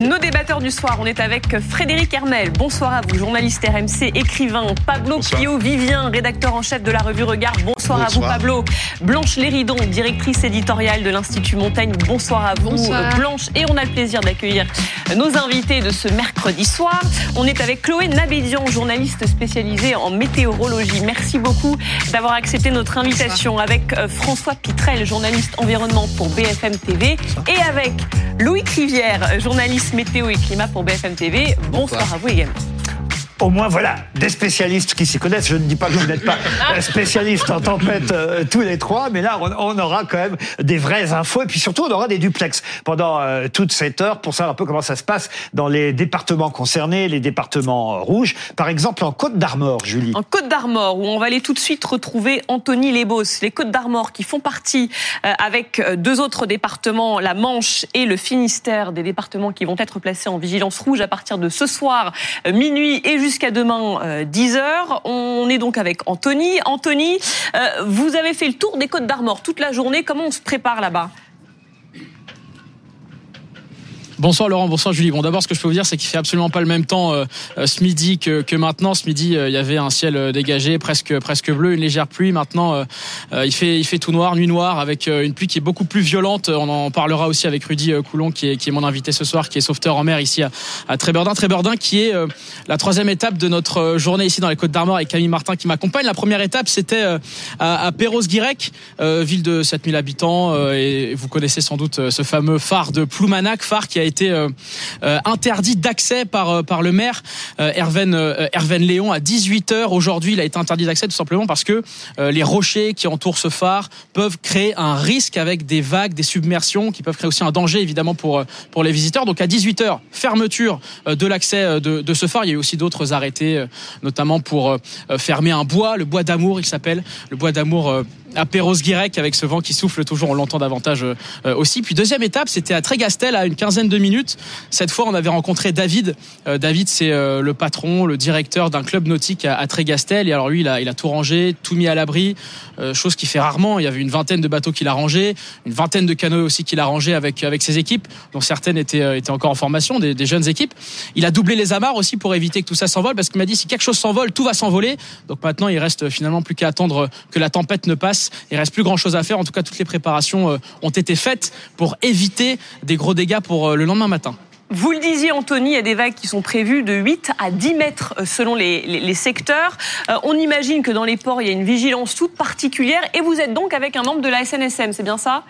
Nos débatteurs du soir, on est avec Frédéric Hermel. Bonsoir à vous, journaliste RMC, écrivain. Pablo Pio Vivien, rédacteur en chef de la revue Regard. Bonsoir, à vous, Pablo. Blanche Léridon, directrice éditoriale de l'Institut Montaigne. Bonsoir à vous, Blanche. Et on a le plaisir d'accueillir nos invités de ce mercredi soir. On est avec Chloé Nabédian, journaliste spécialisée en météorologie. Merci beaucoup d'avoir accepté notre invitation. Avec euh, François Pitrel, journaliste environnement pour BFM TV. Et avec Louis Crivière, journaliste météo et climat pour BFM TV. Bonsoir, à vous également au moins, voilà, des spécialistes qui s'y connaissent. Je ne dis pas que vous n'êtes pas spécialistes en tempête euh, tous les trois, mais là, on, aura quand même des vraies infos. Et puis surtout, on aura des duplex pendant euh, toute cette heure pour savoir un peu comment ça se passe dans les départements concernés, les départements euh, rouges. Par exemple, en Côte d'Armor, Julie. En Côte d'Armor, où on va aller tout de suite retrouver Anthony Lebos. Les Côtes d'Armor qui font partie, avec deux autres départements, la Manche et le Finistère, des départements qui vont être placés en vigilance rouge à partir de ce soir, minuit et jusqu'à demain 10h. Euh, on est donc avec Anthony. Anthony, euh, vous avez fait le tour des Côtes d'Armor toute la journée. Comment on se prépare là-bas? Bonsoir Laurent, bonsoir Julie. Bon, d'abord, ce que je peux vous dire, c'est qu'il fait absolument pas le même temps euh, euh, ce midi que, que maintenant. Ce midi, euh, il y avait un ciel dégagé, presque presque bleu, une légère pluie. Maintenant, il fait il fait tout noir, nuit noire, avec une pluie qui est beaucoup plus violente. On en parlera aussi avec Rudy Coulon, qui est qui est mon invité ce soir, qui est sauveteur en mer ici à, à Trébordin. Trébordin, qui est la troisième étape de notre journée ici dans les Côtes d'Armor, avec Camille Martin qui m'accompagne. La première étape, c'était à, à Perros-Guirec, ville de 7000 habitants, et vous connaissez sans doute ce fameux phare de Ploumanac, phare qui a été été euh, euh, interdit d'accès par euh, par le maire Herven Léon à 18 h aujourd'hui. Il a été interdit d'accès tout simplement parce que les rochers qui entourent ce phare peuvent créer un risque avec des vagues, des submersions qui peuvent créer aussi un danger évidemment pour pour les visiteurs. Donc à 18 h fermeture de l'accès de, de ce phare. Il y a eu aussi d'autres arrêtés, notamment pour fermer un bois, le bois d'amour, il s'appelle, le bois d'amour à Perros-Guirec avec ce vent qui souffle toujours, on l'entend davantage euh, aussi. Puis deuxième étape, c'était à Trégastel à une quinzaine de minutes. Cette fois, on avait rencontré David. Euh, David, c'est euh, le patron, le directeur d'un club nautique à, Trégastel. Et alors lui, il a, il a tout rangé, tout mis à l'abri, chose qu'il fait rarement. Il y avait une vingtaine de bateaux qu'il a rangés, une vingtaine de canoës aussi qu'il a rangés avec avec ses équipes, dont certaines étaient étaient encore en formation, des, des jeunes équipes. Il a doublé les amarres aussi pour éviter que tout ça s'envole, parce qu'il m'a dit si quelque chose s'envole, tout va s'envoler. Donc maintenant, il reste finalement plus qu'à attendre que la tempête ne passe il reste plus grand chose à faire. En tout cas, toutes les préparations euh, ont été faites pour éviter des gros dégâts pour euh, le lendemain matin. Vous le disiez, Anthony, il y a des vagues qui sont prévues de 8 à 10 mètres euh, selon les, secteurs. on imagine que dans les ports, il y a une vigilance toute particulière et vous êtes donc avec un membre de la SNSM, c'est bien ça?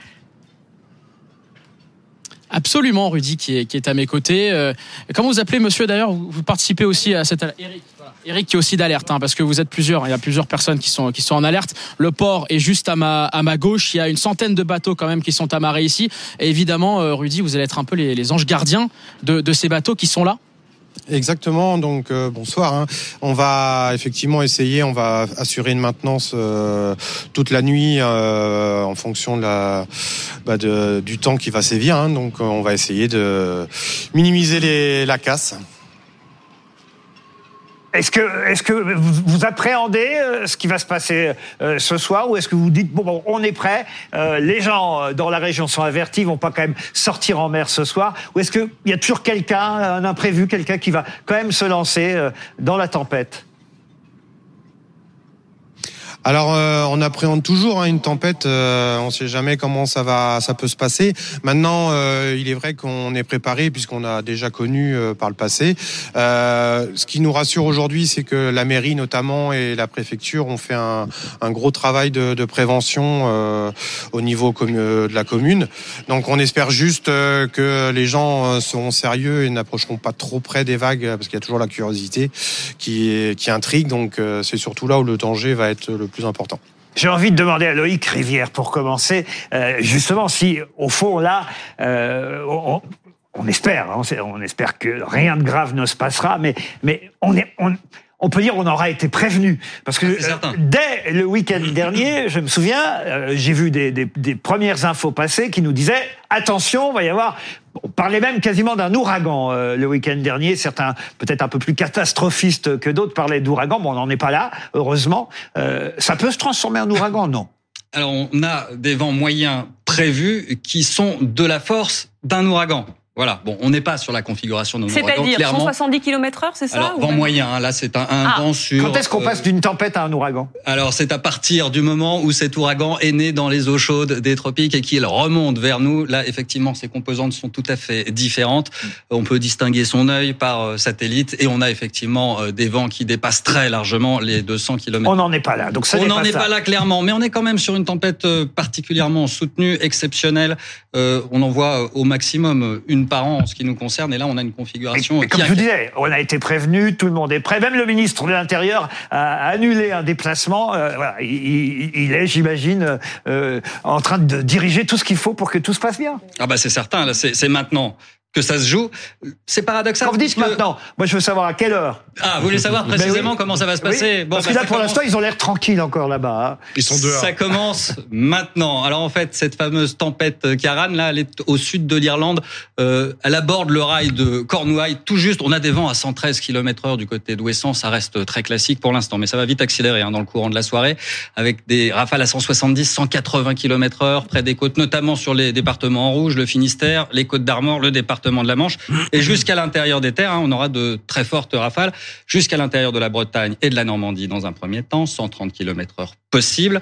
Absolument, Rudy, qui est, qui est à mes côtés. comment vous appelez, monsieur, d'ailleurs? Vous, participez aussi à cette... Eric. Eric qui est aussi d'alerte, hein, parce que vous êtes plusieurs, il y a plusieurs personnes qui sont qui sont en alerte. Le port est juste à ma à ma gauche. Il y a une centaine de bateaux quand même qui sont amarrés ici. Et évidemment, euh, Rudy, vous allez être un peu les, les anges gardiens de, de ces bateaux qui sont là. Exactement. Donc euh, bonsoir. Hein. On va effectivement essayer. On va assurer une maintenance euh, toute la nuit en fonction de la bah, de, du temps qui va sévir. Hein. Donc on va essayer de minimiser les, la casse. Est-ce que, est-ce que vous, appréhendez euh, ce qui va se passer euh, ce soir ou est-ce que vous dites bon, on est prêt, euh, les gens dans la région sont avertis, vont pas quand même sortir en mer ce soir ou est-ce qu'il y a toujours quelqu'un, un imprévu, quelqu'un qui va quand même se lancer dans la tempête? Alors, euh, on appréhende toujours hein, une tempête. Euh, on ne sait jamais comment ça va, ça peut se passer. Maintenant, euh, il est vrai qu'on est préparé puisqu'on a déjà connu par le passé. ce qui nous rassure aujourd'hui, c'est que la mairie, notamment, et la préfecture ont fait un, un gros travail de, de prévention au niveau de la commune. Donc, on espère juste que les gens seront sérieux et n'approcheront pas trop près des vagues parce qu'il y a toujours la curiosité qui, qui intrigue. Donc, c'est surtout là où le danger va être le J'ai envie de demander à Loïc Rivière pour commencer, euh, justement, si au fond là, euh, on, espère, hein, on, espère que rien de grave ne se passera, mais mais on est on, on peut dire on aura été prévenu parce que euh, dès le week-end dernier, je me souviens, j'ai vu des, des, des, premières infos passer qui nous disaient attention, va y avoir on parlait même quasiment d'un ouragan euh, le week-end dernier. Certains, peut-être un peu plus catastrophistes que d'autres, parlaient d'ouragan. Bon, on n'en est pas là, heureusement. Euh, ça peut se transformer en ouragan, non? Alors, on a des vents moyens prévus qui sont de la force d'un ouragan. Voilà. Bon, on n'est pas sur la configuration de nos C'est-à-dire 170 km/h, c'est ça Alors, vent moyen. Hein, là, c'est un, un ah. vent sur. Quand est-ce qu'on passe d'une tempête à un ouragan? Alors, c'est à partir du moment où cet ouragan est né dans les eaux chaudes des tropiques et qu'il remonte vers nous. Là, effectivement, ces composantes sont tout à fait différentes. On peut distinguer son œil par euh, satellite et on a effectivement euh, des vents qui dépassent très largement les 200 km. On n'en est pas là. Donc ça on n'en est pas là clairement, mais on est quand même sur une tempête euh, particulièrement soutenue, exceptionnelle. on en voit au maximum une par an en ce qui nous concerne. Et là, on a une configuration. comme je vous disais, on a été prévenu, tout le monde est prêt. Même le ministre de l'Intérieur a annulé un déplacement. voilà, il, est, j'imagine, en train de diriger tout ce qu'il faut pour que tout se passe bien. Ah bah c'est certain. C'est maintenant que ça se joue. C'est paradoxal. Quand vous dites maintenant, moi je veux savoir à quelle heure. Ah, vous voulez savoir ben précisément comment ça va se passer bon, Parce que bah, là, pour l'instant, ils ont l'air tranquilles encore là-bas. Hein. Ils sont dehors. Ça commence maintenant. Alors en fait, cette fameuse tempête Karan, là, elle est au sud de l'Irlande. Euh, elle aborde le rail de Cornouailles, tout juste. On a des vents à 113 km heure du côté d'Ouessant. Ça reste très classique pour l'instant, mais ça va vite accélérer hein, dans le courant de la soirée, avec des rafales à 170, 180 km heure près des côtes, notamment sur les départements en rouge, le Finistère, les côtes d'Armor, le département de la Manche, et jusqu'à l'intérieur des terres, hein, on aura de très fortes rafales, jusqu'à l'intérieur de la Bretagne et de la Normandie dans un premier temps, 130 km heure possible.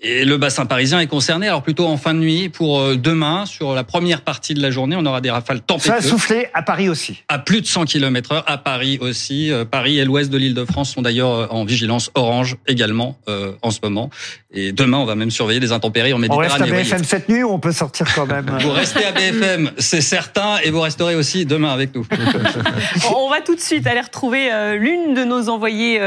Et le bassin parisien est concerné, alors plutôt en fin de nuit. Pour euh, demain, sur la première partie de la journée, on aura des rafales tempétueuses. Ça a soufflé à Paris aussi. À plus de 100 km heure, à Paris aussi. Euh, Paris et l'ouest de l'île de France sont d'ailleurs euh, en vigilance orange également en ce moment. Et demain, on va même surveiller des intempéries en Méditerranée. On reste à BFM cette nuit ou on peut sortir quand même Vous restez à BFM, c'est certain, et vous resterez aussi demain avec nous. on va tout de suite aller retrouver l'une de nos envoyées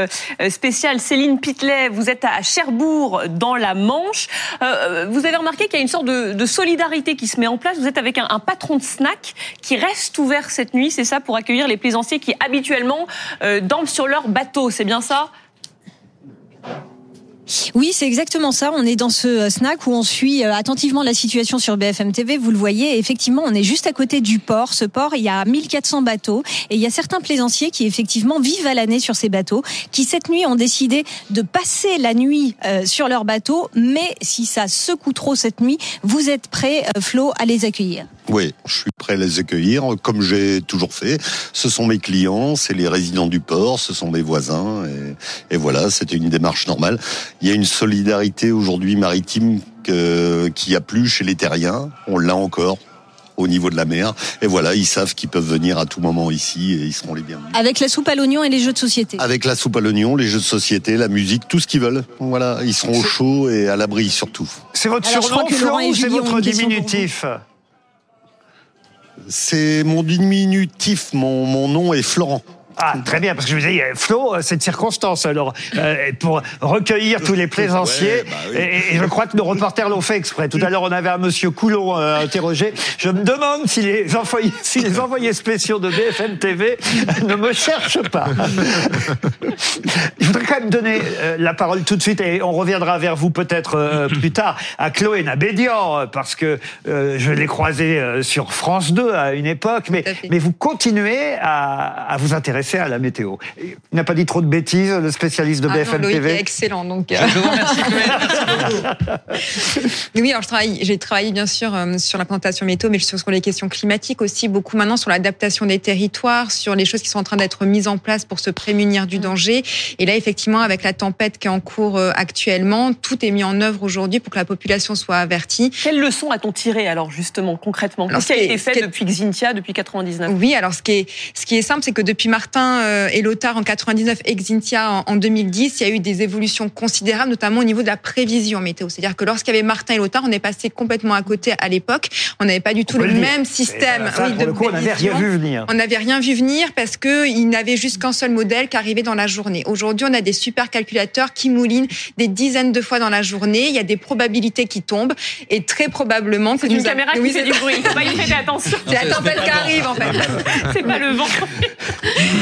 spéciales, Céline Pitlet. Vous êtes à Cherbourg, dans la Manche. Euh, vous avez remarqué qu'il y a une sorte de, solidarité qui se met en place. Vous êtes avec un, patron de snack qui reste ouvert cette nuit, c'est ça, pour accueillir les plaisanciers qui habituellement euh, dorment sur leur bateau. C'est bien ça? Oui, c'est exactement ça. On est dans ce euh, snack où on suit euh, attentivement la situation sur BFM TV. Vous le voyez, effectivement, on est juste à côté du port. Ce port, il y a 1400 bateaux et il y a certains plaisanciers qui effectivement vivent à l'année sur ces bateaux, qui cette nuit ont décidé de passer la nuit euh, sur leur bateau. Mais si ça secoue trop cette nuit, vous êtes prêt, Flo, à les accueillir? Oui, je suis prêt à les accueillir, comme j'ai toujours fait. Ce sont mes clients, c'est les résidents du port, ce sont mes voisins, et, et voilà, c'était une démarche normale. Il y a une solidarité aujourd'hui maritime qu'il n'y a plus chez les terriens. On l'a encore au niveau de la mer. Et voilà, ils savent qu'ils peuvent venir à tout moment ici et ils seront les bienvenus. Avec la soupe à l'oignon et les jeux de société. Avec la soupe à l'oignon, les jeux de société, la musique, tout ce qu'ils veulent. Voilà, ils seront au chaud et à l'abri surtout. C'est votre surnom, Florent, ou c'est votre diminutif C'est mon diminutif. Mon, mon nom est Florent. Ah, très bien, parce que je me disais, Flo, cette circonstance, alors, euh, pour recueillir tous les plaisanciers, bah et, je crois que nos reporters l'ont fait exprès. Tout à l'heure, on avait un monsieur Coulon euh, interrogé. Je me demande si les, envoyés, si les envoyés spéciaux de BFM TV ne me cherchent pas. je voudrais quand même donner euh, la parole tout de suite, et on reviendra vers vous peut-être plus tard, à Chloé Nabédian, parce que je l'ai croisé sur France 2 à une époque, mais, mais vous continuez à, à vous intéresser à la météo. Il n'a pas dit trop de bêtises, le spécialiste de ah BFM TV. excellent, donc. Euh. oui, alors j'ai travaillé bien sûr euh, sur la présentation météo, mais sur les questions climatiques aussi, beaucoup maintenant sur l'adaptation des territoires, sur les choses qui sont en train d'être mises en place pour se prémunir du danger. Et là, effectivement, avec la tempête qui est en cours euh, actuellement, tout est mis en œuvre aujourd'hui pour que la population soit avertie. Quelles leçons a-t-on tiré alors justement concrètement? Qu'est-ce qui a été fait depuis Xintia, depuis 99 Oui, alors ce qui est, ce qui est simple, c'est que depuis Martin euh, et Lothar en 99, Exintia en 2010, il y a eu des évolutions considérables, notamment au niveau de la prévision météo. C'est-à-dire que lorsqu'il y avait Martin et Lothar, on est passé complètement à côté à l'époque. On n'avait pas du tout le, même système de on n'avait rien vu venir. On n'avait rien vu venir parce qu'il n'avait juste qu'un seul modèle qui arrivait dans la journée. Aujourd'hui, on a des supercalculateurs qui moulinent des dizaines de fois dans la journée. Il y a des probabilités qui tombent et très probablement que une caméra qui fait du bruit. Faut pas y faire attention. C'est la tempête qui arrive en fait. C'est pas le vent.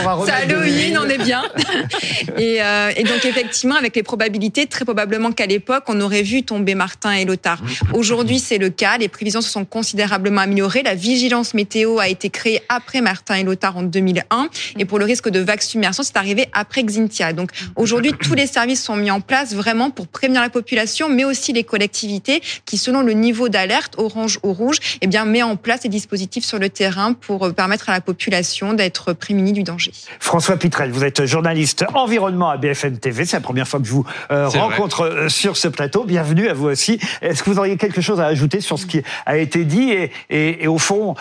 on va C'est Halloween, on est bien. et, euh, et, donc effectivement, avec les probabilités, très probablement qu'à l'époque, on aurait vu tomber Martin et Lothar. Aujourd'hui, c'est le cas. Les prévisions se sont considérablement améliorées. La vigilance météo a été créée après Martin et Lothar en 2001. Et pour le risque de vague submersion, c'est arrivé après Xintia. Donc aujourd'hui, tous les services sont mis en place vraiment pour prévenir la population, mais aussi les collectivités qui, selon le niveau d'alerte, orange ou rouge, eh bien, met en place des dispositifs sur le terrain pour euh, permettre à la population d'être prémunie du danger. François Pitrel, vous êtes journaliste environnement à BFM TV. C'est la première fois que je vous euh, rencontre euh, sur ce plateau. Bienvenue à vous aussi. Est-ce que vous auriez quelque chose à ajouter sur ce qui a été dit? Et, et, et au fond,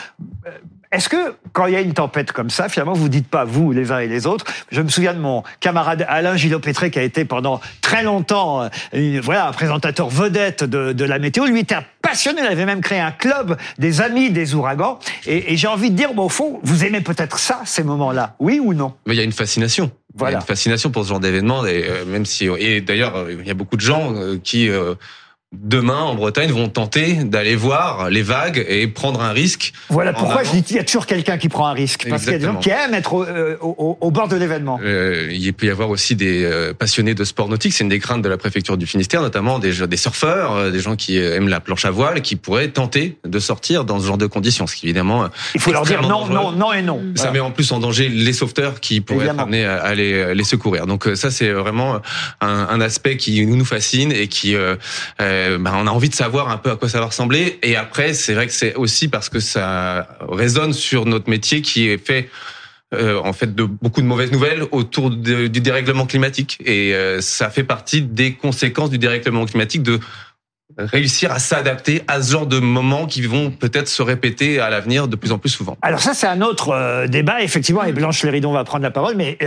est-ce que quand il y a une tempête comme ça, finalement, vous dites pas vous les uns et les autres? Je me souviens de mon camarade Alain Gillot-Pétré qui a été pendant très longtemps, euh, voilà, un présentateur vedette de, la météo. Lui était un passionné, il avait même créé un club des amis des ouragans. Et, j'ai envie de dire, bon, au fond, vous aimez peut-être ça, ces moments-là, oui ou non? Mais il y a une fascination. Voilà. Il y a une fascination pour ce genre d'événement, et euh, même si et d'ailleurs euh, il y a beaucoup de gens qui demain en Bretagne vont tenter d'aller voir les vagues et prendre un risque. Voilà pourquoi je dis qu'il y a toujours quelqu'un qui prend un risque parce qu'il y a des gens qui aiment être au, euh, bord de l'événement. Euh, il peut y avoir aussi des euh, passionnés de sport nautique, c'est une des craintes de la préfecture du Finistère, notamment des, des surfeurs, des gens qui aiment la planche à voile, qui pourraient tenter de sortir dans ce genre de conditions, ce qui évidemment il faut leur dire non, non, non et non. Ça met en plus en danger les sauveteurs qui pourraient être amenés à, les, les, secourir. Donc ça c'est vraiment un, un, aspect qui nous fascine et qui euh, bah, on a envie de savoir un peu à quoi ça va ressembler. Et après, c'est vrai que c'est aussi parce que ça résonne sur notre métier qui est fait euh, en fait de beaucoup de mauvaises nouvelles autour du dérèglement climatique. Et euh, ça fait partie des conséquences du dérèglement climatique de réussir à s'adapter à ce genre de moments qui vont peut-être se répéter à l'avenir de plus en plus souvent. Alors ça, c'est un autre débat, effectivement, et Blanche Léridon va prendre la parole, mais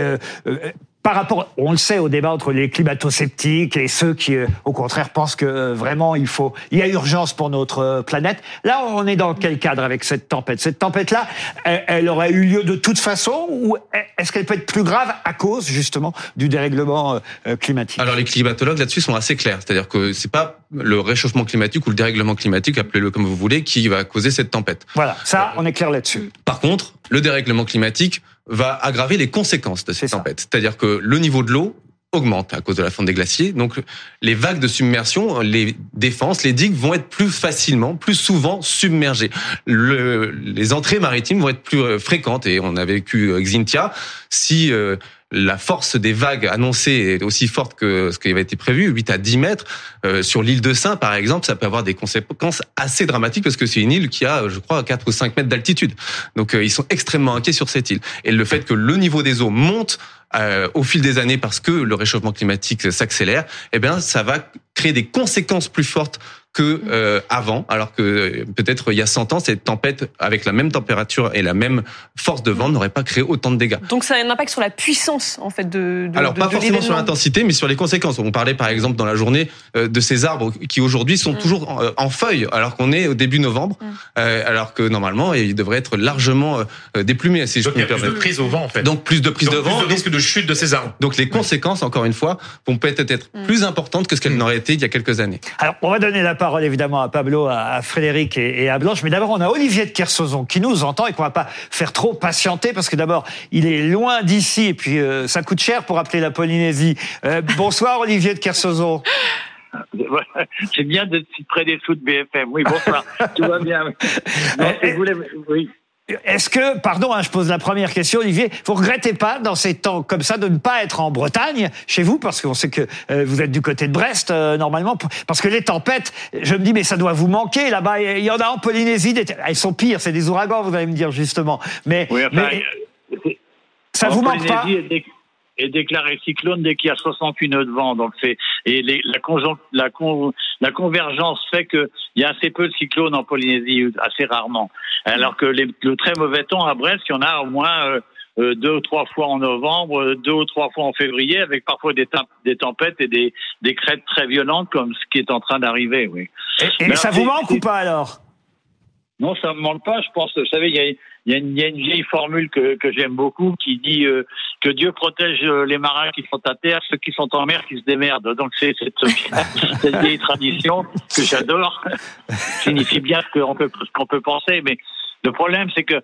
par rapport, on le sait, au débat entre les climato-sceptiques et ceux qui, euh, au contraire, pensent que euh, vraiment il faut, il y a urgence pour notre euh, planète. Là, on est dans quel cadre avec cette tempête? Cette tempête-là, elle, aurait eu lieu de toute façon, ou est-ce qu'elle peut être plus grave à cause justement du dérèglement climatique? Alors les climatologues là-dessus sont assez clairs, c'est-à-dire que c'est pas le réchauffement climatique ou le dérèglement climatique, appelez-le comme vous voulez, qui va causer cette tempête. Voilà, ça, on est clair là-dessus. Par contre, le dérèglement climatique va aggraver les conséquences de cette tempête. C'est-à-dire que le niveau de l'eau augmente à cause de la fonte des glaciers. Donc les vagues de submersion, les défenses, les digues vont être plus facilement, plus souvent submergées. Le, les entrées maritimes vont être plus euh, fréquentes et on a vécu euh, Xintia. Si euh, la force des vagues annoncées est aussi forte que ce qui avait été prévu, 8 à 10 mètres. Euh, sur l'île de Saint, par exemple, ça peut avoir des conséquences assez dramatiques parce que c'est une île qui a, je crois, 4 ou 5 mètres d'altitude. Donc euh, ils sont extrêmement inquiets sur cette île. Et le fait que le niveau des eaux monte euh, au fil des années parce que le réchauffement climatique s'accélère, eh bien, ça va créer des conséquences plus fortes que euh, avant, alors que euh, peut-être il y a 100 ans, cette tempête avec la même température et la même force de vent n'aurait pas créé autant de dégâts. Donc ça a un impact sur la puissance en fait de. de alors pas forcément sur l'intensité, mais sur les conséquences. On parlait par exemple dans la journée euh, de ces arbres qui aujourd'hui sont mm. toujours en, en feuilles, alors qu'on est au début novembre, mm. euh, alors que normalement ils devraient être largement déplumés. Si Donc je il y a plus de prise au vent en fait. Donc plus de prise de vent, plus de risque de chute de ces arbres. Donc les conséquences, encore une fois, vont peut-être être plus importantes que ce qu'elles n'auraient été il y a quelques années. Alors on va donner la parole évidemment à Pablo, à Frédéric et à Blanche. Mais d'abord, on a Olivier de Kersauzon qui nous entend et qu'on va pas faire trop patienter parce que d'abord, il est loin d'ici et puis euh, ça coûte cher pour appeler la Polynésie. Euh, bonsoir Olivier de Kersauzon. C'est bien d'être si près des sous de BFM. Oui, bonsoir. Tout va bien. Non, je voulais, oui. Est-ce que, pardon, hein, je pose la première question, Olivier, vous regrettez pas dans ces temps comme ça de ne pas être en Bretagne chez vous, parce qu'on sait que euh, vous êtes du côté de Brest euh, normalement, parce que les tempêtes, je me dis mais ça doit vous manquer là-bas. Il y en a en Polynésie, elles sont pires, c'est des ouragans, vous allez me dire justement. Mais, mais euh, ça vous manque pas est déclaré cyclone dès qu'il y a 68 nœuds de vent. Donc c'est et les, la, la, la convergence fait qu'il y a assez peu de cyclones en Polynésie, assez rarement. Alors que les, le très mauvais temps à Brest, il y en a au moins euh, euh, deux ou trois fois en novembre, deux ou trois fois en février, avec parfois des, des tempêtes et des, des crêtes très violentes comme ce qui est en train d'arriver. Oui. Et, ça vous manque ou pas alors? Non, ça me manque pas. Je pense, vous savez, il y a il y, a une, il y a une vieille formule que, que j'aime beaucoup qui dit euh, que Dieu protège euh, les marins qui sont à terre, ceux qui sont en mer qui se démerdent. Donc c'est cette, cette vieille tradition que j'adore. signifie bien ce qu'on peut, ce qu'on peut penser. Mais le problème, c'est que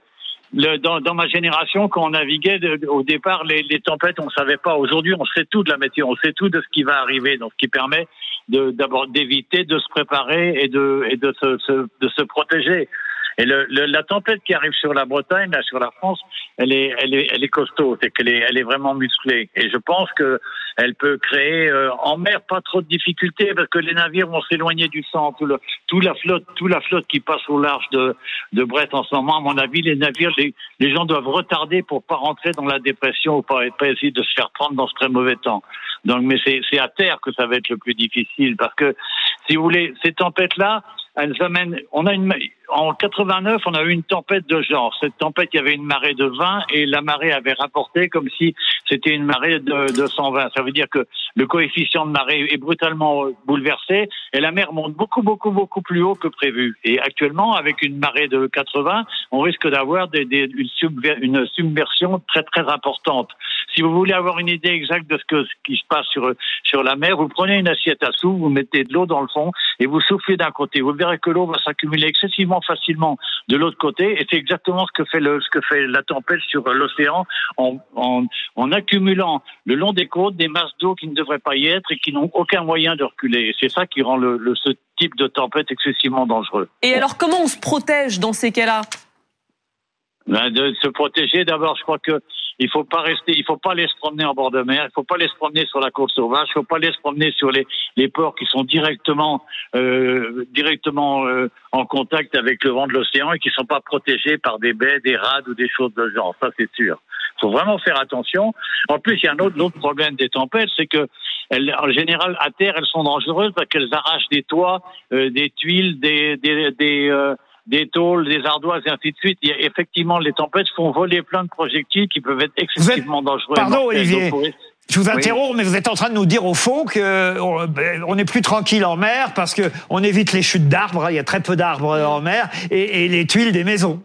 le, dans, dans, ma génération, quand on naviguait, de, au départ, les, les, tempêtes, on savait pas. Aujourd'hui, on sait tout de la météo, on sait tout de ce qui va arriver, donc ce qui permet d'abord d'éviter, de se préparer et de, et de, se, de se protéger. Et le, le, la tempête qui arrive sur la Bretagne, là, sur la France, elle est, elle est, elle est costaud, c'est qu'elle est, elle est vraiment musclée. Et je pense que elle peut créer euh, en mer pas trop de difficultés parce que les navires vont s'éloigner du centre. Tout, le, tout la flotte, tout la flotte qui passe au large de, de Brest en ce moment, à mon avis, les navires, les, les gens doivent retarder pour pas rentrer dans la dépression ou pas, pas essayer de se faire prendre dans ce très mauvais temps. Donc, mais c'est à terre que ça va être le plus difficile parce que, si vous voulez, ces tempêtes-là, elles amènent. On a une en 89, on a eu une tempête de genre. Cette tempête, il y avait une marée de 20 et la marée avait rapporté comme si c'était une marée de, de 120. Ça veut dire que le coefficient de marée est brutalement bouleversé et la mer monte beaucoup, beaucoup, beaucoup plus haut que prévu. Et actuellement, avec une marée de 80, on risque d'avoir une, submersion très, très importante. Si vous voulez avoir une idée exacte de ce qui se passe sur, sur la mer, vous prenez une assiette à sous, vous mettez de l'eau dans le fond et vous soufflez d'un côté. Vous verrez que l'eau va s'accumuler excessivement facilement de l'autre côté. Et c'est exactement ce que fait le, ce que fait la tempête sur l'océan en, en, en, accumulant le long des côtes des masses d'eau qui ne devraient pas y être et qui n'ont aucun moyen de reculer. C'est ça qui rend le, le, ce type de tempête excessivement dangereux. Et alors, comment on se protège dans ces cas-là? Ben De se protéger, d'abord, je crois que il faut pas rester, il faut pas aller se promener en bord de mer, il faut pas aller se promener sur la côte sauvage, il faut pas aller se promener sur les, les ports qui sont directement euh, directement euh, en contact avec le vent de l'océan et qui sont pas protégés par des baies, des rades ou des choses de genre. Ça c'est sûr. Il faut vraiment faire attention. En plus, il y a un autre, autre problème des tempêtes, c'est que elles, en général à terre, elles sont dangereuses parce qu'elles arrachent des toits, euh, des tuiles, des des, des euh, des tôles, des ardoises et ainsi de suite. Il y a, effectivement, les tempêtes font voler plein de projectiles qui peuvent être excessivement dangereux. Pardon, Olivier. Je vous interromps, mais vous êtes en train de nous dire au fond que on est plus tranquille en mer parce que on évite les chutes d'arbres. Il y a très peu d'arbres en mer et, et, les tuiles des maisons.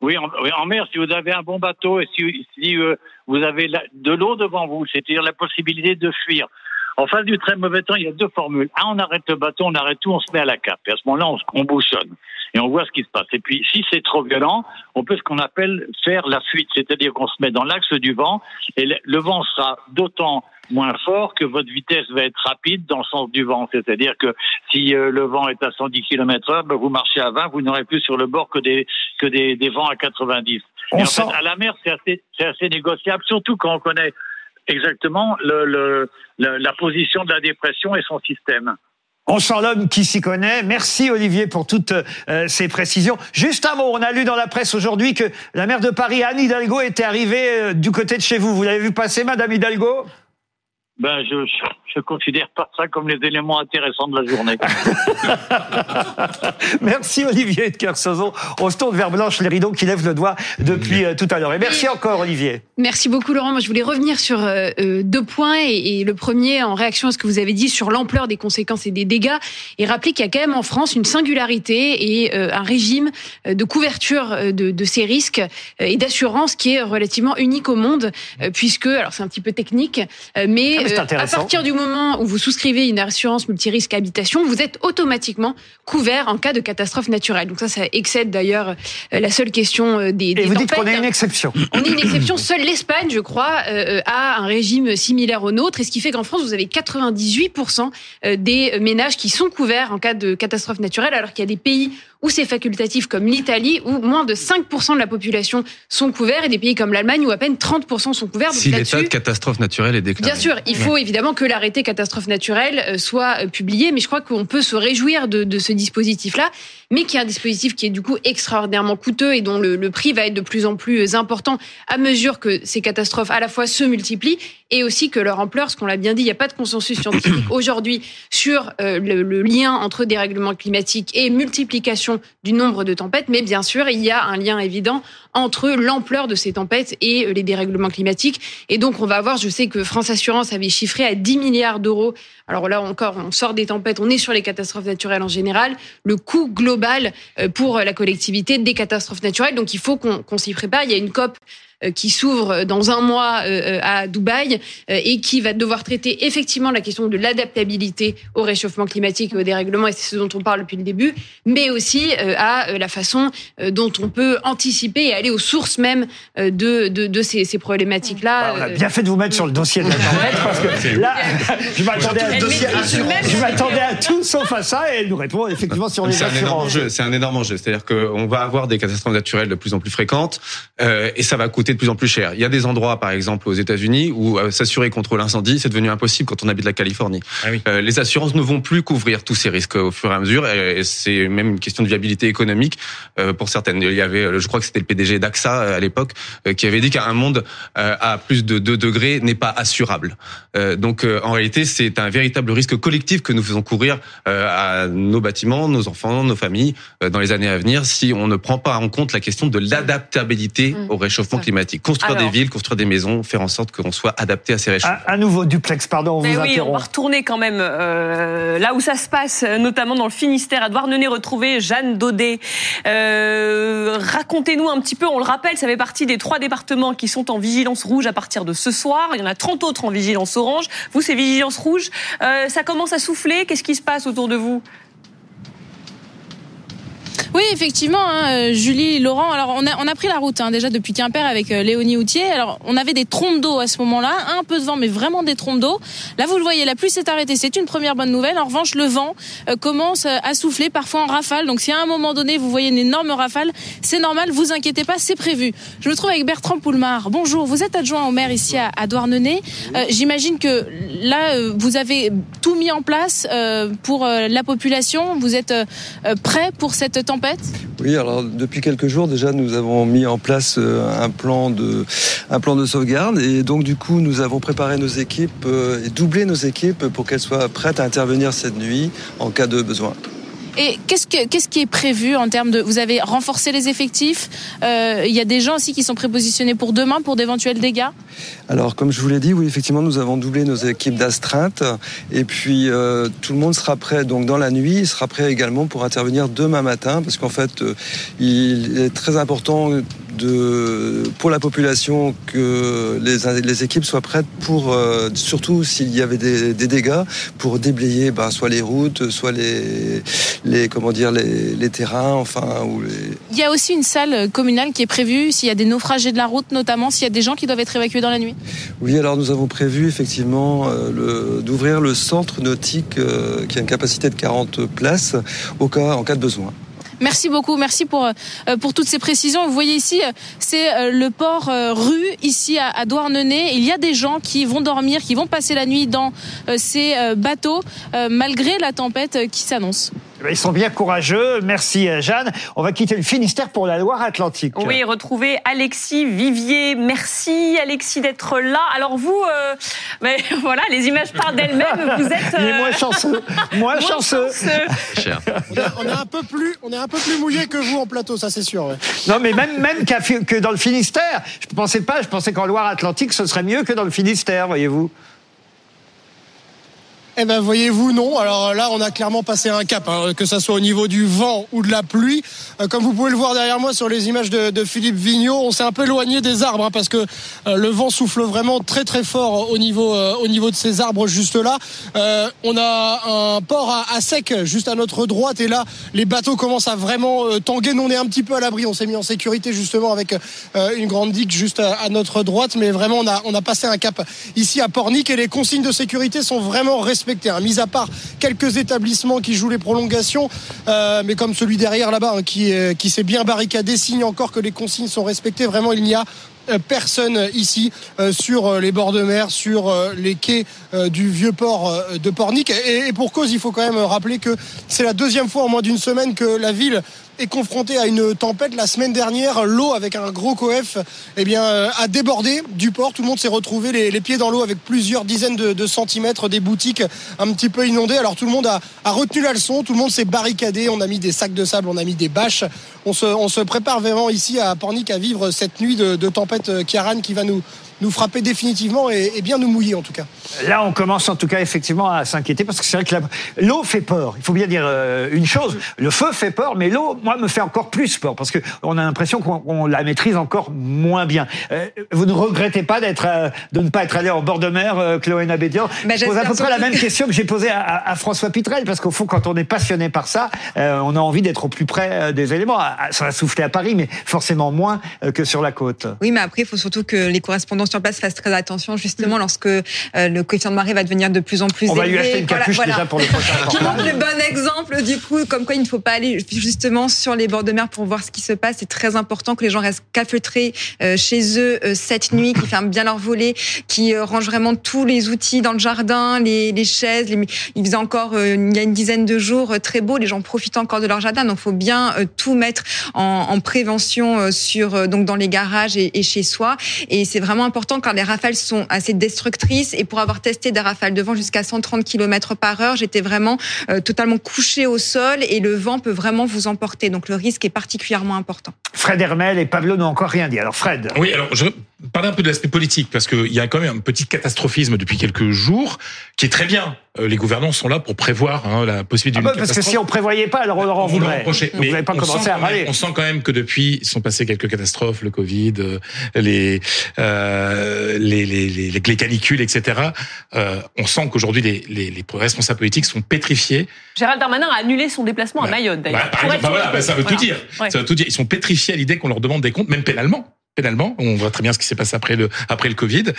Oui en, en, mer, si vous avez un bon bateau et si, si euh, vous avez la, de l'eau devant vous, c'est-à-dire la possibilité de fuir. En face du très mauvais temps, il y a deux formules. Un, on arrête le bateau, on arrête tout, on se met à la cape. Et à ce moment-là, on, on bouchonne et on voit ce qui se passe. Et puis, si c'est trop violent, on peut ce qu'on appelle faire la fuite, c'est-à-dire qu'on se met dans l'axe du vent et le, vent sera d'autant moins fort que votre vitesse va être rapide dans le sens du vent. C'est-à-dire que si euh, le vent est à 110 km heure, ben, vous marchez à 20, vous n'aurez plus sur le bord que des, que des, des vents à 90. en fait, à la mer, c'est assez, c'est assez négociable, surtout quand on connaît exactement le, le, la position de la dépression et son système. On sent l'homme qui s'y connaît. Merci Olivier pour toutes euh, ces précisions. Juste mot, on a lu dans la presse aujourd'hui que la maire de Paris, Anne Hidalgo, était arrivée euh, du côté de chez vous. Vous l'avez vu passer, Madame Hidalgo? Ben, je, je considère pas ça comme les éléments intéressants de la journée. merci Olivier de Kersauzon. On se tourne vers Blanche les rideaux qui lève le doigt depuis euh, tout à l'heure. Et merci encore Olivier. Merci beaucoup Laurent. Moi je voulais revenir sur euh, euh, deux points et, et, le premier en réaction à ce que vous avez dit sur l'ampleur des conséquences et des dégâts et rappeler qu'il y a quand même en France une singularité et un régime de couverture de, de ces risques et d'assurance qui est relativement unique au monde puisque alors c'est un petit peu technique mais ah, à partir du moment où vous souscrivez une assurance multirisque habitation, vous êtes automatiquement couvert en cas de catastrophe naturelle. Donc ça, ça excède d'ailleurs euh, la seule question euh, des, des Et vous tempêtes. dites qu'on est une exception. On est une exception. Seule l'Espagne, je crois, euh, a un régime similaire au nôtre. Et ce qui fait qu'en France, vous avez 98% des ménages qui sont couverts en cas de catastrophe naturelle, alors qu'il y a des pays où c'est facultatif comme l'Italie, où moins de 5% de la population sont couverts, et des pays comme l'Allemagne où à peine 30% sont couverts. si l'état de catastrophe naturelle est déclaré. Bien sûr, il faut évidemment que l'arrêté catastrophe naturelle euh, soit publié, mais je crois qu'on peut se réjouir de, de ce dispositif-là, mais qui est un dispositif qui est du coup extraordinairement coûteux et dont le, le prix va être de plus en plus important à mesure que ces catastrophes à la fois se multiplient et aussi que leur ampleur, ce qu'on l'a bien dit, il n'y a pas de consensus scientifique aujourd'hui sur euh, le, le, lien entre dérèglement climatique et multiplication du nombre de tempêtes, mais bien sûr, il y a un lien évident entre l'ampleur de ces tempêtes et euh, les dérèglements climatiques. Et donc, on va voir, je sais que France Assurance avait chiffré à 10 milliards d'euros. Alors là encore, on sort des tempêtes, on est sur les catastrophes naturelles en général. Le coût global euh, pour la collectivité des catastrophes naturelles. Donc, il faut qu'on s'y prépare. Il y a une COP qui s'ouvre dans un mois à Dubaï et qui va devoir traiter effectivement la question de l'adaptabilité au réchauffement climatique et au dérèglement, et c'est ce dont on parle depuis le début, mais aussi à la façon dont on peut anticiper et aller aux sources même de, de, de ces, ces problématiques-là. on a bien fait de vous mettre sur le dossier de la tempête parce que là, je m'attendais à, je m'attendais à tout sauf à ça et elle nous répond effectivement sur les C'est un énorme enjeu. C'est un énorme enjeu. C'est-à-dire qu'on va avoir des catastrophes naturelles de plus en plus fréquentes euh, et ça va coûter de plus en plus cher. Il y a des endroits, par exemple aux États-Unis, où euh, s'assurer contre l'incendie, c'est devenu impossible quand on habite la Californie. Ah oui. euh, les assurances ne vont plus couvrir tous ces risques au fur et à mesure et c'est même une question de viabilité économique euh, pour certaines. Il y avait, je crois que c'était le PDG d'AXA euh, à l'époque, euh, qui avait dit qu'un monde euh, à plus de 2 degrés n'est pas assurable. Euh, donc euh, en réalité, c'est un véritable risque collectif que nous faisons courir euh, à nos bâtiments, nos enfants, nos familles euh, dans les années à venir si on ne prend pas en compte la question de l'adaptabilité Mmh. au réchauffement climatique. Construire Alors. des villes, construire des maisons, faire en sorte qu'on soit adapté à ces réchauffements. Un, un nouveau duplex, pardon, on Mais vous oui, on interrompt. va retourner quand même euh, là où ça se passe, notamment dans le Finistère, à Douarnenez, retrouver Jeanne Daudet. Euh, Racontez-nous un petit peu, on le rappelle, ça fait partie des trois départements qui sont en vigilance rouge à partir de ce soir. Il y en a 30 autres en vigilance orange. Vous, c'est vigilance rouge. Euh, ça commence à souffler. Qu'est-ce qui se passe autour de vous? Oui, effectivement, hein, euh, Julie, Laurent. Alors, on a, on a pris la route hein, déjà depuis Quimper avec euh, Léonie Houtier. Alors, on avait des trompes d'eau à ce moment-là, un peu de vent, mais vraiment des trompes d'eau. Là, vous le voyez, la pluie s'est arrêtée. C'est une première bonne nouvelle. En revanche, le vent euh, commence euh, à souffler, parfois en rafale. Donc, si à un moment donné, vous voyez une énorme rafale, c'est normal. Vous inquiétez pas, c'est prévu. Je me trouve avec Bertrand Poulmar. Bonjour, vous êtes adjoint au maire ici à, à Douarnenez. Euh, J'imagine que là, vous avez tout mis en place pour la population. Vous êtes prêt pour cette Oui, alors depuis quelques jours déjà, nous avons mis en place euh, un plan de un plan de sauvegarde et donc du coup, nous avons préparé nos équipes euh, et doublé nos équipes pour qu'elles soient prêtes à intervenir cette nuit en cas de besoin. Et qu'est-ce que qui est prévu en termes de vous avez renforcé les effectifs Euh, Il y a des gens aussi qui sont prépositionnés pour demain pour d'éventuels dégâts? Alors, comme je vous l'ai dit, oui, effectivement, nous avons doublé nos équipes d'astreinte et puis euh, tout le monde sera prêt. Donc, dans la nuit, il sera prêt également pour intervenir demain matin, parce qu'en fait, euh, il est très important de pour la population que les, les équipes soient prêtes pour euh, surtout s'il y avait des, des dégâts pour déblayer bah, soit les routes, soit les les comment dire les, les terrains, enfin ou les Il y a aussi une salle communale qui est prévue s'il y a des naufragés de la route notamment, s'il y a des gens qui doivent être évacués dans la nuit. Oui, alors nous avons prévu effectivement euh, d'ouvrir le centre nautique euh, qui a une capacité de 40 places au cas, en cas de besoin. Merci beaucoup, merci pour euh, pour toutes ces précisions. Vous voyez ici, euh, c'est euh, le port euh, rue ici à, à Douarnenez. Il y a des gens qui vont dormir, qui vont passer la nuit dans euh, ces euh, bateaux euh, malgré la tempête euh, qui s'annonce. Ils sont bien courageux. Merci euh, Jeanne. On va quitter le Finistère pour la Loire-Atlantique. Oui, retrouver Alexis Vivier. Merci Alexis d'être là. Alors vous, euh, mais voilà, les images parlent d'elles-mêmes. Vous êtes. Il est euh, moins chanceux. Moins chanceux. Cher. On est un peu plus, on est un peu plus mouillé que vous en plateau, ça c'est sûr. ouais. Non, mais même, que dans le Finistère. Je ne pensais pas, je pensais qu'en Loire-Atlantique, ce serait mieux que dans le Finistère, voyez-vous. Eh ben voyez-vous non. Alors là, on a clairement passé un cap, hein, que ça soit au niveau du vent ou de la pluie. Euh, comme vous pouvez le voir derrière moi sur les images de, Philippe Vigneault, on s'est un peu éloigné des arbres hein, parce que euh, le vent souffle vraiment très très fort au niveau euh, au niveau de ces arbres juste là. Euh, on a un port à, sec juste à notre droite et là, les bateaux commencent à vraiment euh, tanguer. Nous, on est un petit peu à l'abri. On s'est mis en sécurité justement avec euh, une grande digue juste à, à notre droite, mais vraiment on a on a passé un cap ici à Pornic et les consignes de sécurité sont vraiment respectées. Hein, mis à part quelques établissements qui jouent les prolongations, euh, mais comme celui derrière là-bas hein, qui euh, qui s'est bien barricadé, signe encore que les consignes sont respectées. Vraiment, il n'y a euh, personne ici sur les bords de mer, sur les quais du vieux port de Pornic. Et pour cause, il faut quand même rappeler que c'est la deuxième fois en moins d'une semaine que la ville est confrontée à une tempête. La semaine dernière, l'eau avec un gros coef eh bien, euh, a débordé du port. Tout le monde s'est retrouvé les, pieds dans l'eau avec plusieurs dizaines de, centimètres, des boutiques un petit peu inondées. Alors tout le monde a, retenu la leçon, tout le monde s'est barricadé. On a mis des sacs de sable, on a mis des bâches. On se, on se prépare vraiment ici à Pornic à vivre cette nuit de, de tempête euh, Kiaran qui va nous, nous frapper définitivement et, et bien nous mouiller en tout cas. Là, on commence en tout cas effectivement à s'inquiéter parce que c'est vrai que l'eau fait peur. Il faut bien dire euh, une chose le feu fait peur, mais l'eau, moi, me fait encore plus peur parce que on a l'impression qu'on on la maîtrise encore moins bien. Euh, vous ne regrettez pas d'être, euh, de ne pas être allé en bord de mer, euh, Chloé Nabédian? Bah, Je pose à peu près la même que- question que j'ai posée à, à- à François Pitrel parce qu'au fond, quand on est passionné par ça, euh, on a envie d'être au plus près des éléments. Ah, Ça va souffler à Paris, mais forcément moins que sur la côte. Oui, mais après, il faut surtout que les correspondants sur place fassent très attention, justement, lorsque euh, le coefficient de marée va devenir de plus en plus On va élevé. lui acheter une capuche voilà. déjà pour le prochain Qui montre le bon exemple, du coup, comme quoi il ne faut pas aller justement sur les bords de mer pour voir ce qui se passe. C'est très important que les gens restent cafeutrés euh, chez eux euh, cette nuit, qui ferment bien leurs volets, qui euh, rangent vraiment tous les outils dans le jardin, les, les chaises. Les... Il faisait encore, il y a une dizaine de jours, très beau. Les gens profitent encore de leur jardin, donc faut bien tout mettre en, en prévention sur donc dans les garages et, et chez soi. Et c'est vraiment important car les rafales sont assez destructrices. Et pour avoir testé des rafales de vent jusqu'à 130 km par heure, j'étais vraiment euh, totalement couché au sol et le vent peut vraiment vous emporter. Donc le risque est particulièrement important. Fred Hermel et Pablo n'ont encore rien dit. Alors Fred. Oui, alors je parler un peu de l'aspect politique parce qu'il y a quand même un petit catastrophisme depuis quelques jours qui est très bien. Euh, Les gouvernants sont là pour prévoir hein, la possibilité Ah d'une bah, parce que catastrophe. si on prévoyait pas, alors on leur en On leur voudrait. Vous n'avez pas on commencé sent à quand même- râler. On sent quand même que depuis, sont passées quelques catastrophes, le Covid, euh, les, euh, les, les, les, les canicules, etc. Euh, on sent qu'aujourd'hui, les, les, les responsables politiques sont pétrifiés. Gérald Darmanin a annulé son déplacement à Mayotte, d'ailleurs. Bah, bah bah, ça veut Voilà. tout dire. Ouais. Ça veut tout dire. Ils sont pétrifiés à l'idée qu'on leur demande des comptes, même pénalement. Pénalement, on voit très bien ce qui s'est passé après le après le Covid.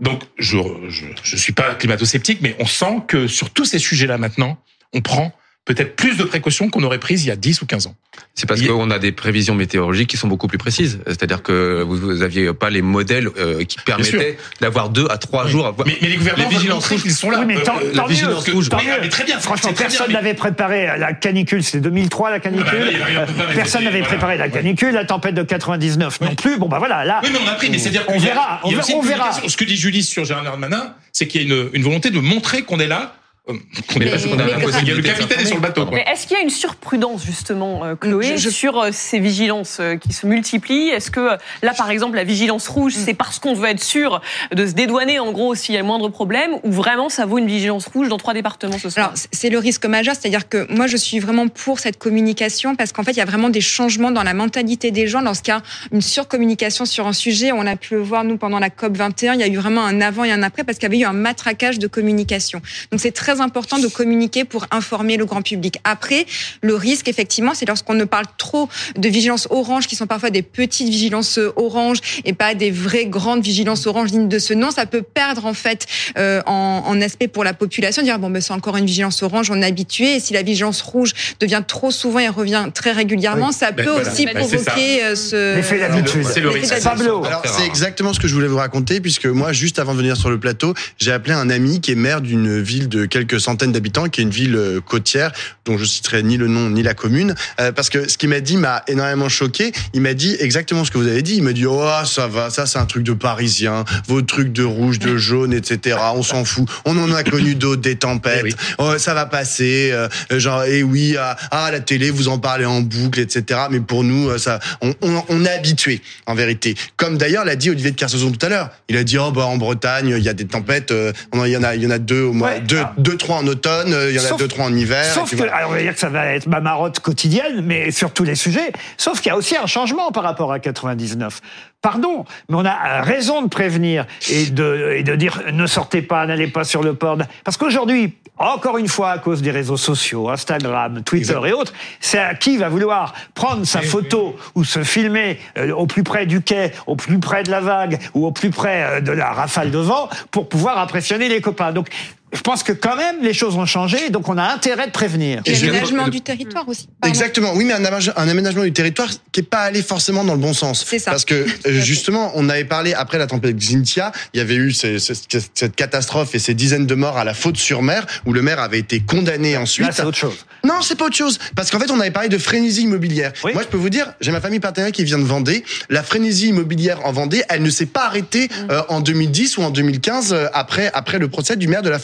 Donc, je je, je suis pas climato-sceptique, mais on sent que sur tous ces sujets-là maintenant, on prend peut-être plus de précautions qu'on aurait prises il y a 10 ou 15 ans. C'est parce qu'on a des prévisions météorologiques qui sont beaucoup plus précises. C'est-à-dire que vous vous aviez pas les modèles euh, qui permettaient d'avoir deux à trois jours. Mais, mais les gouvernements les vigilances rouges, qu'ils sont là. Oui, mais tant, Euh, tant la vigilance mieux, rouge. tant Oui, mieux. mais très bien, Franchement, c'est très personne n'avait préparé la canicule. C'était 2003 la canicule. Mal personne n'avait voilà. préparé la canicule, la tempête de 99 non plus. Bon bah voilà, là. Oui, mais on a pris, mais c'est-à-dire on verra, on, verra. Ce que dit Julie sur Gérald Darmanin, c'est qu'il y a une, une volonté de montrer qu'on est là, euh, est qu'on a. Le capitaine est sur le bateau. quoi. Mais est-ce qu'il y a une surprudence justement, euh, Chloé, Je- je- sur euh, ces vigilances euh, qui se multiplient? Est-ce que euh, là, par exemple, la vigilance rouge, Mm. c'est parce qu'on veut être sûr de se dédouaner, en gros, s'il y a le moindre problème, ou vraiment ça vaut une vigilance rouge dans trois départements ce soir? Alors, c'est le risque majeur, c'est-à-dire que moi, je suis vraiment pour cette communication parce qu'en fait, il y a vraiment des changements dans la mentalité des gens lorsqu'il y a une surcommunication sur un sujet. On a pu le voir, nous, pendant la COP 21, il y a eu vraiment un avant et un après parce qu'il y avait eu un matraquage de communication. Donc, c'est très important de communiquer pour informer le grand public. Après, le risque, effectivement, c'est lorsqu'on ne parle trop de vigilance orange, qui sont parfois des petites vigilances orange et pas des vraies grandes vigilances orange dignes de ce nom, ça peut perdre, en fait, euh, en, en aspect pour la population, dire bon ben c'est encore une vigilance orange, on est habitué, et si la vigilance rouge devient trop souvent et revient très régulièrement, Oui. ça Ben peut voilà. aussi Ben provoquer euh, ce L'effet d'habitude. C'est le risque. Pablo. Alors c'est exactement ce que je voulais vous raconter puisque moi juste avant de venir sur le plateau, j'ai appelé un ami qui est maire d'une ville de quelques centaines d'habitants, qui est une ville euh, côtière dont je citerai ni le nom ni la commune, euh, parce que ce qu'il m'a dit m'a énormément choqué. Il m'a dit exactement ce que vous avez dit. Il m'a dit oh ça va, ça c'est un truc de Parisien, vos trucs de rouge, de jaune, etc. On s'en fout. On en a connu d'autres, des tempêtes. Eh oui. Oh, ça va passer. euh, genre et oui, ah, ah, la télé vous en parlez en boucle, etc. Mais pour nous, ça, on, on, on est habitué en vérité. Comme d'ailleurs l'a dit Olivier de Kersauzon tout à l'heure. Il a dit oh bah en Bretagne il y a des tempêtes. euh, il y en a il y en a deux au mois, Ouais. deux, Ah. deux trois en automne. euh, Il y en a deux trois en hiver. Sauf que, voilà. alors on va dire que ça va être ma marotte quotidienne, mais sur tous les sujets. Sauf qu'il y a aussi un changement par rapport à 99. Pardon, mais on a raison de prévenir et de, et de dire ne sortez pas, n'allez pas sur le port. Parce qu'aujourd'hui, encore une fois, à cause des réseaux sociaux, Instagram, Twitter et autres, c'est à qui va vouloir prendre sa photo ou se filmer euh, au plus près du quai, au plus près de la vague ou au plus près euh, de la rafale de vent pour pouvoir impressionner les copains. Donc, je pense que quand même les choses ont changé, donc on a intérêt de prévenir. Et l'aménagement du territoire aussi. Pardon. Exactement, oui, mais un aménagement, un aménagement du territoire qui est pas allé forcément dans le bon sens. C'est ça. Parce que euh, justement, on avait parlé après la tempête Xynthia, il y avait eu ces- ces- cette catastrophe et ces dizaines de morts à la faute sur mer, où le maire avait été condamné ensuite. C'est autre chose. Non, c'est pas autre chose. Parce qu'en fait, on avait parlé de frénésie immobilière. Oui. Moi, je peux vous dire, j'ai ma famille partenaire qui vient de Vendée. La frénésie immobilière en Vendée, elle ne s'est pas arrêtée euh, en 2010 ou en 2015 euh, après après le procès du maire de la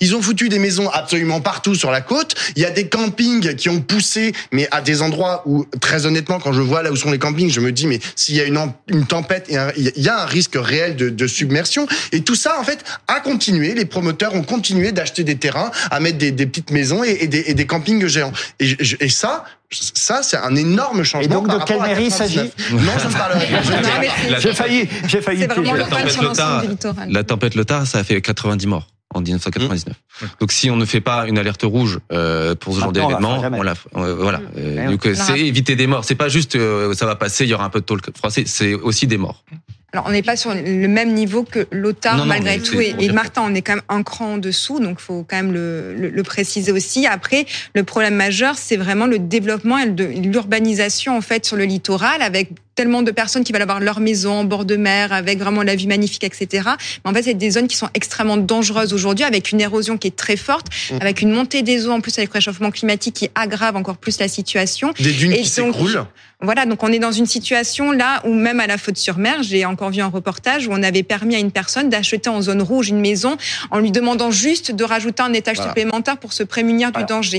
Ils ont foutu des maisons absolument partout sur la côte. Il y a des campings qui ont poussé, mais à des endroits où, très honnêtement, quand je vois là où sont les campings, je me dis, mais s'il y a une, em- une tempête, il y a un- risque réel de, de submersion. Et tout ça, en fait, a continué. Les promoteurs ont continué d'acheter des terrains, à mettre des, des petites maisons et, et des, et des campings géants. Et, je- et ça, Ça, c'est un énorme changement. Et donc, par de quelle mairie il 99. s'agit Non, je ne parlerai pas. J'ai failli, j'ai failli. La tempête sur l'ensemble Lothar, du littoral. la tempête Lothar, ça a fait 90 morts en 1999. Donc si on ne fait pas une alerte rouge euh, pour ce genre Maintenant, on la d'événement, on la euh, voilà. Euh, donc euh, on la c'est éviter des morts. C'est pas juste euh, ça va passer, il y aura un peu de froid. C'est- C'est aussi des morts. Alors, on n'est pas sur le même niveau que l'OTAR, Non, malgré tout. Et, Martin, on est quand même un cran en dessous, donc faut quand même le, le, le préciser aussi. Après, le problème majeur, c'est vraiment le développement et l'urbanisation, en fait, sur le littoral, avec tellement de personnes qui veulent avoir leur maison en bord de mer, avec vraiment la vue magnifique, etc. Mais en fait, c'est des zones qui sont extrêmement dangereuses aujourd'hui, avec une érosion qui est très forte, Mm. avec une montée des eaux, en plus avec le réchauffement climatique qui aggrave encore plus la situation. Des dunes Et qui s'écroulent. Voilà, donc on est dans une situation là où même à la faute sur mer, j'ai encore vu un reportage où on avait permis à une personne d'acheter en zone rouge une maison en lui demandant juste de rajouter un étage Voilà. supplémentaire pour se prémunir du danger.